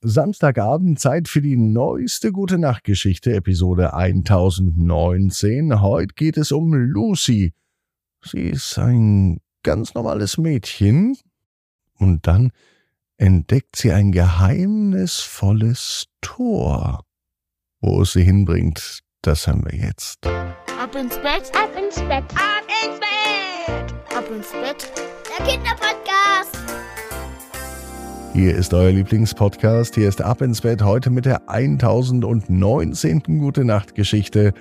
Samstagabend Zeit für die neueste Gute Nacht Geschichte, Episode 1019. Heute geht es um Lucy. Sie ist ein ganz normales Mädchen und dann entdeckt sie ein geheimnisvolles Tor. Wo es sie hinbringt, das haben wir jetzt. Ab ins Bett, ab ins Bett, ab ins Bett, ab ins Bett. Der Kinderpodcast. Hier ist euer Lieblingspodcast. Hier ist Ab ins Bett heute mit der 1019. Gute Nacht Geschichte.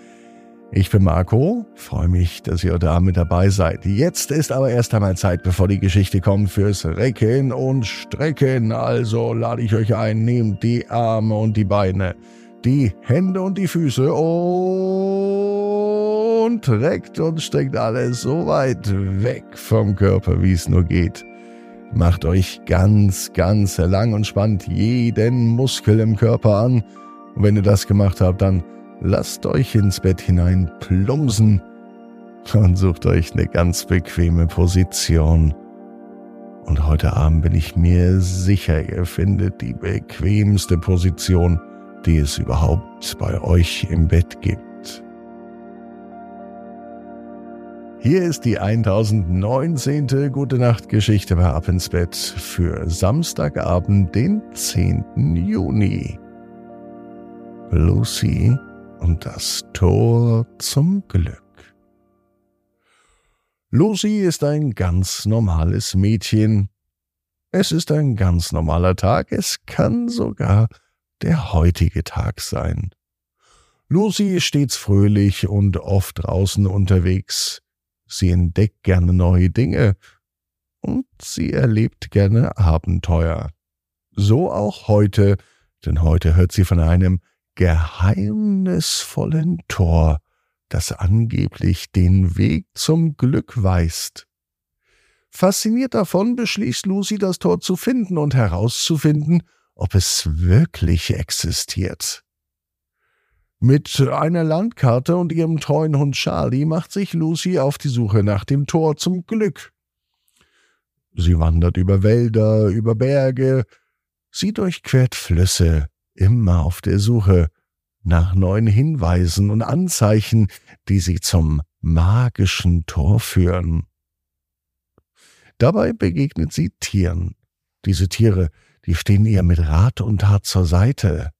Ich bin Marco, freue mich, dass ihr da mit dabei seid. Jetzt ist aber erst einmal Zeit, bevor die Geschichte kommt, fürs Recken und Strecken. Also lade ich euch ein, nehmt die Arme und die Beine, die Hände und die Füße und reckt und streckt alles so weit weg vom Körper, wie es nur geht. Macht euch ganz, ganz lang und spannt jeden Muskel im Körper an. Und wenn ihr das gemacht habt, dann lasst euch ins Bett hinein plumpsen und sucht euch eine ganz bequeme Position. Und heute Abend bin ich mir sicher, ihr findet die bequemste Position, die es überhaupt bei euch im Bett gibt. Hier ist die 1019. Gute Nacht Geschichte bei Ab ins Bett für Samstagabend, den 10. Juni. Lucy und das Tor zum Glück. Lucy ist ein ganz normales Mädchen. Es ist ein ganz normaler Tag, es kann sogar der heutige Tag sein. Lucy ist stets fröhlich und oft draußen unterwegs. Sie entdeckt gerne neue Dinge und sie erlebt gerne Abenteuer. So auch heute, denn heute hört sie von einem geheimnisvollen Tor, das angeblich den Weg zum Glück weist. Fasziniert davon beschließt Lucy, das Tor zu finden und herauszufinden, ob es wirklich existiert. Mit einer Landkarte und ihrem treuen Hund Charlie macht sich Lucy auf die Suche nach dem Tor zum Glück. Sie wandert über Wälder, über Berge, sie durchquert Flüsse, immer auf der Suche nach neuen Hinweisen und Anzeichen, die sie zum magischen Tor führen. Dabei begegnet sie Tieren. Diese Tiere, die stehen ihr mit Rat und Tat zur Seite.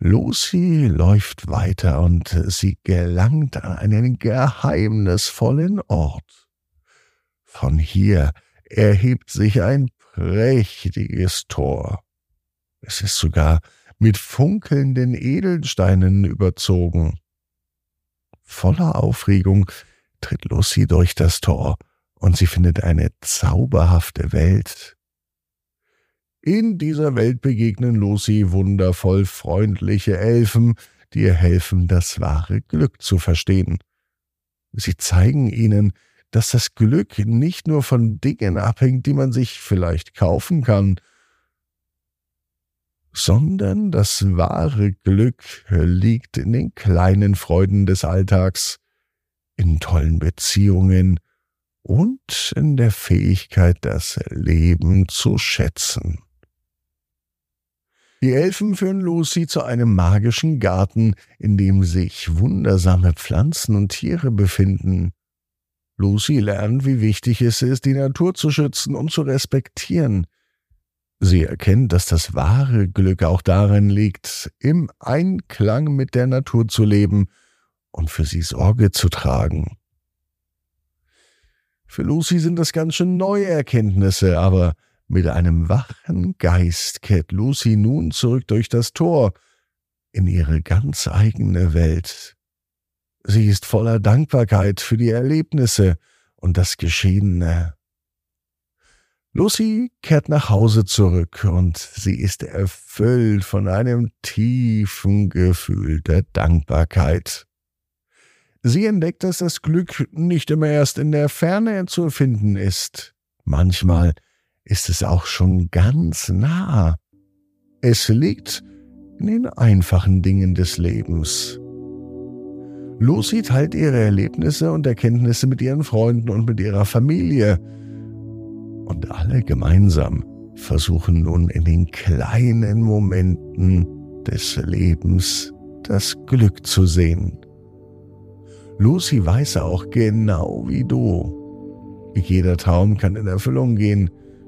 Lucy läuft weiter und sie gelangt an einen geheimnisvollen Ort. Von hier erhebt sich ein prächtiges Tor. Es ist sogar mit funkelnden Edelsteinen überzogen. Voller Aufregung tritt Lucy durch das Tor und sie findet eine zauberhafte Welt. In dieser Welt begegnen Lucy wundervoll freundliche Elfen, die ihr helfen, das wahre Glück zu verstehen. Sie zeigen ihnen, dass das Glück nicht nur von Dingen abhängt, die man sich vielleicht kaufen kann, sondern das wahre Glück liegt in den kleinen Freuden des Alltags, in tollen Beziehungen und in der Fähigkeit, das Leben zu schätzen. Die Elfen führen Lucy zu einem magischen Garten, in dem sich wundersame Pflanzen und Tiere befinden. Lucy lernt, wie wichtig es ist, die Natur zu schützen und zu respektieren. Sie erkennt, dass das wahre Glück auch darin liegt, im Einklang mit der Natur zu leben und für sie Sorge zu tragen. Für Lucy sind das ganz schön neue Erkenntnisse, aber mit einem wachen Geist kehrt Lucy nun zurück durch das Tor in ihre ganz eigene Welt. Sie ist voller Dankbarkeit für die Erlebnisse und das Geschehene. Lucy kehrt nach Hause zurück und sie ist erfüllt von einem tiefen Gefühl der Dankbarkeit. Sie entdeckt, dass das Glück nicht immer erst in der Ferne zu finden ist. Manchmal ist es auch schon ganz nah. Es liegt in den einfachen Dingen des Lebens. Lucy teilt ihre Erlebnisse und Erkenntnisse mit ihren Freunden und mit ihrer Familie. Und alle gemeinsam versuchen nun in den kleinen Momenten des Lebens das Glück zu sehen. Lucy weiß auch genau wie du. Jeder Traum kann in Erfüllung gehen.